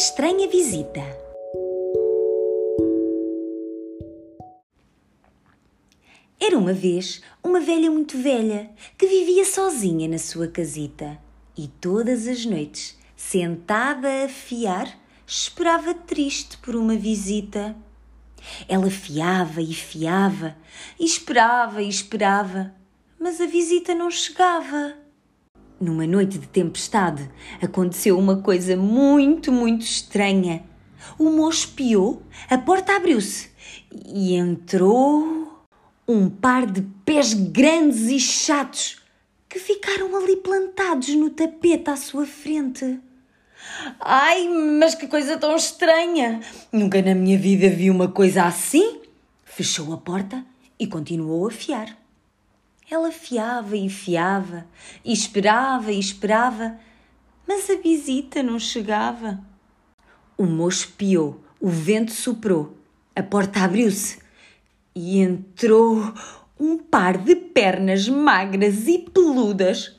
estranha visita. Era uma vez uma velha muito velha que vivia sozinha na sua casita e todas as noites, sentada a fiar, esperava triste por uma visita. Ela fiava e fiava, e esperava e esperava, mas a visita não chegava. Numa noite de tempestade, aconteceu uma coisa muito, muito estranha. O moço piou, a porta abriu-se e entrou um par de pés grandes e chatos que ficaram ali plantados no tapete à sua frente. Ai, mas que coisa tão estranha! Nunca na minha vida vi uma coisa assim. Fechou a porta e continuou a fiar. Ela fiava e fiava, e esperava e esperava, mas a visita não chegava. O moço piou, o vento soprou, a porta abriu-se e entrou um par de pernas magras e peludas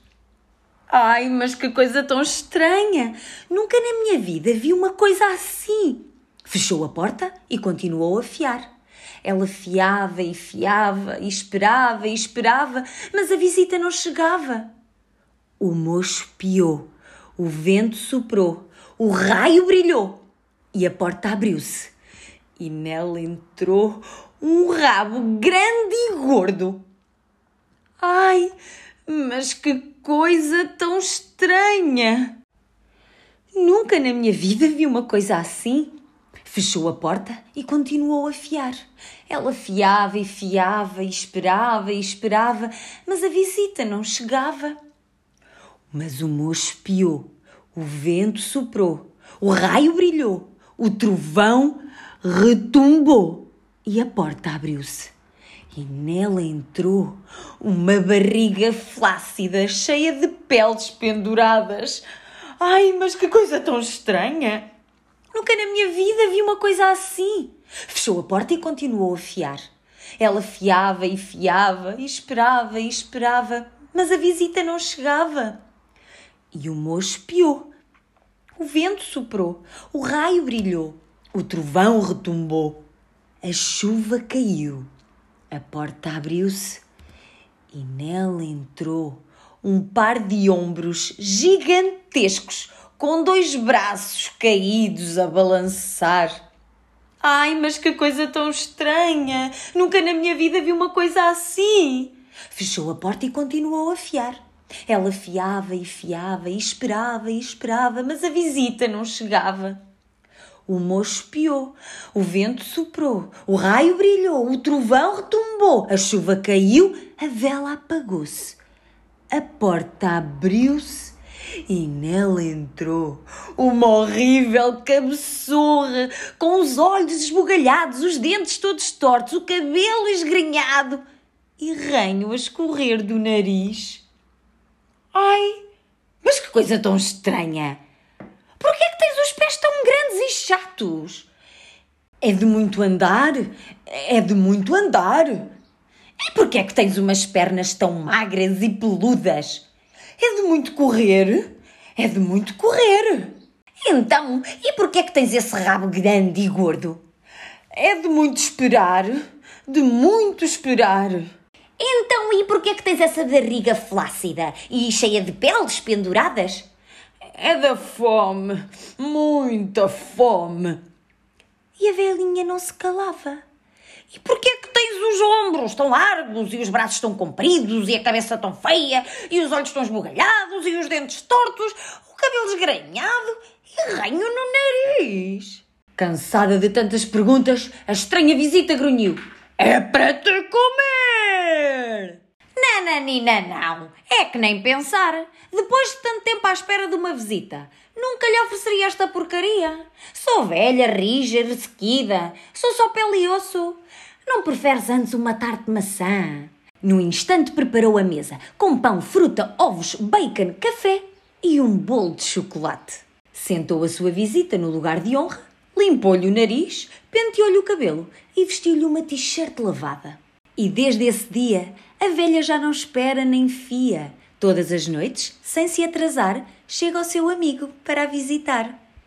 Ai, mas que coisa tão estranha! Nunca na minha vida vi uma coisa assim. Fechou a porta e continuou a fiar. Ela fiava e fiava, e esperava e esperava, mas a visita não chegava. O moço piou, o vento soprou, o raio brilhou e a porta abriu-se. E nela entrou um rabo grande e gordo. Ai, mas que coisa tão estranha! Nunca na minha vida vi uma coisa assim. Fechou a porta e continuou a fiar. Ela fiava e fiava e esperava e esperava, mas a visita não chegava. Mas o moço piou, o vento soprou, o raio brilhou, o trovão retumbou e a porta abriu-se e nela entrou uma barriga flácida, cheia de peles penduradas. Ai, mas que coisa tão estranha! Nunca na minha vida vi uma coisa assim. Fechou a porta e continuou a fiar. Ela fiava e fiava, e esperava e esperava, mas a visita não chegava. E o moço piou. O vento soprou, o raio brilhou, o trovão retumbou, a chuva caiu. A porta abriu-se e nela entrou um par de ombros gigantescos com dois braços caídos a balançar. Ai, mas que coisa tão estranha! Nunca na minha vida vi uma coisa assim! Fechou a porta e continuou a fiar. Ela fiava e fiava e esperava e esperava, mas a visita não chegava. O moço piou, o vento soprou, o raio brilhou, o trovão retumbou, a chuva caiu, a vela apagou-se. A porta abriu-se e nela entrou uma horrível cabeçorra, com os olhos esbugalhados, os dentes todos tortos, o cabelo esgrenhado e ranho a escorrer do nariz. Ai, mas que coisa tão estranha! Por que é que tens os pés tão grandes e chatos? É de muito andar? É de muito andar. E por que é que tens umas pernas tão magras e peludas? É de muito correr? É de muito correr. Então, e por que é que tens esse rabo grande e gordo? É de muito esperar, de muito esperar. Então, e por que é que tens essa barriga flácida e cheia de peles penduradas? É da fome, muita fome. E a velhinha não se calava. E porquê é que os ombros tão largos e os braços tão compridos e a cabeça tão feia e os olhos tão esbugalhados e os dentes tortos, o cabelo esgranhado e ranho no nariz? Cansada de tantas perguntas, a estranha visita grunhiu. É para te comer! Nananina não, é que nem pensar. Depois de tanto tempo à espera de uma visita, nunca lhe ofereceria esta porcaria. Sou velha, rija, ressequida, sou só pele e osso. Não preferes antes uma tarte maçã? No instante preparou a mesa, com pão, fruta, ovos, bacon, café e um bolo de chocolate. Sentou a sua visita no lugar de honra, limpou-lhe o nariz, penteou-lhe o cabelo e vestiu-lhe uma t-shirt lavada. E desde esse dia, a velha já não espera nem fia Todas as noites, sem se atrasar, chega ao seu amigo para a visitar.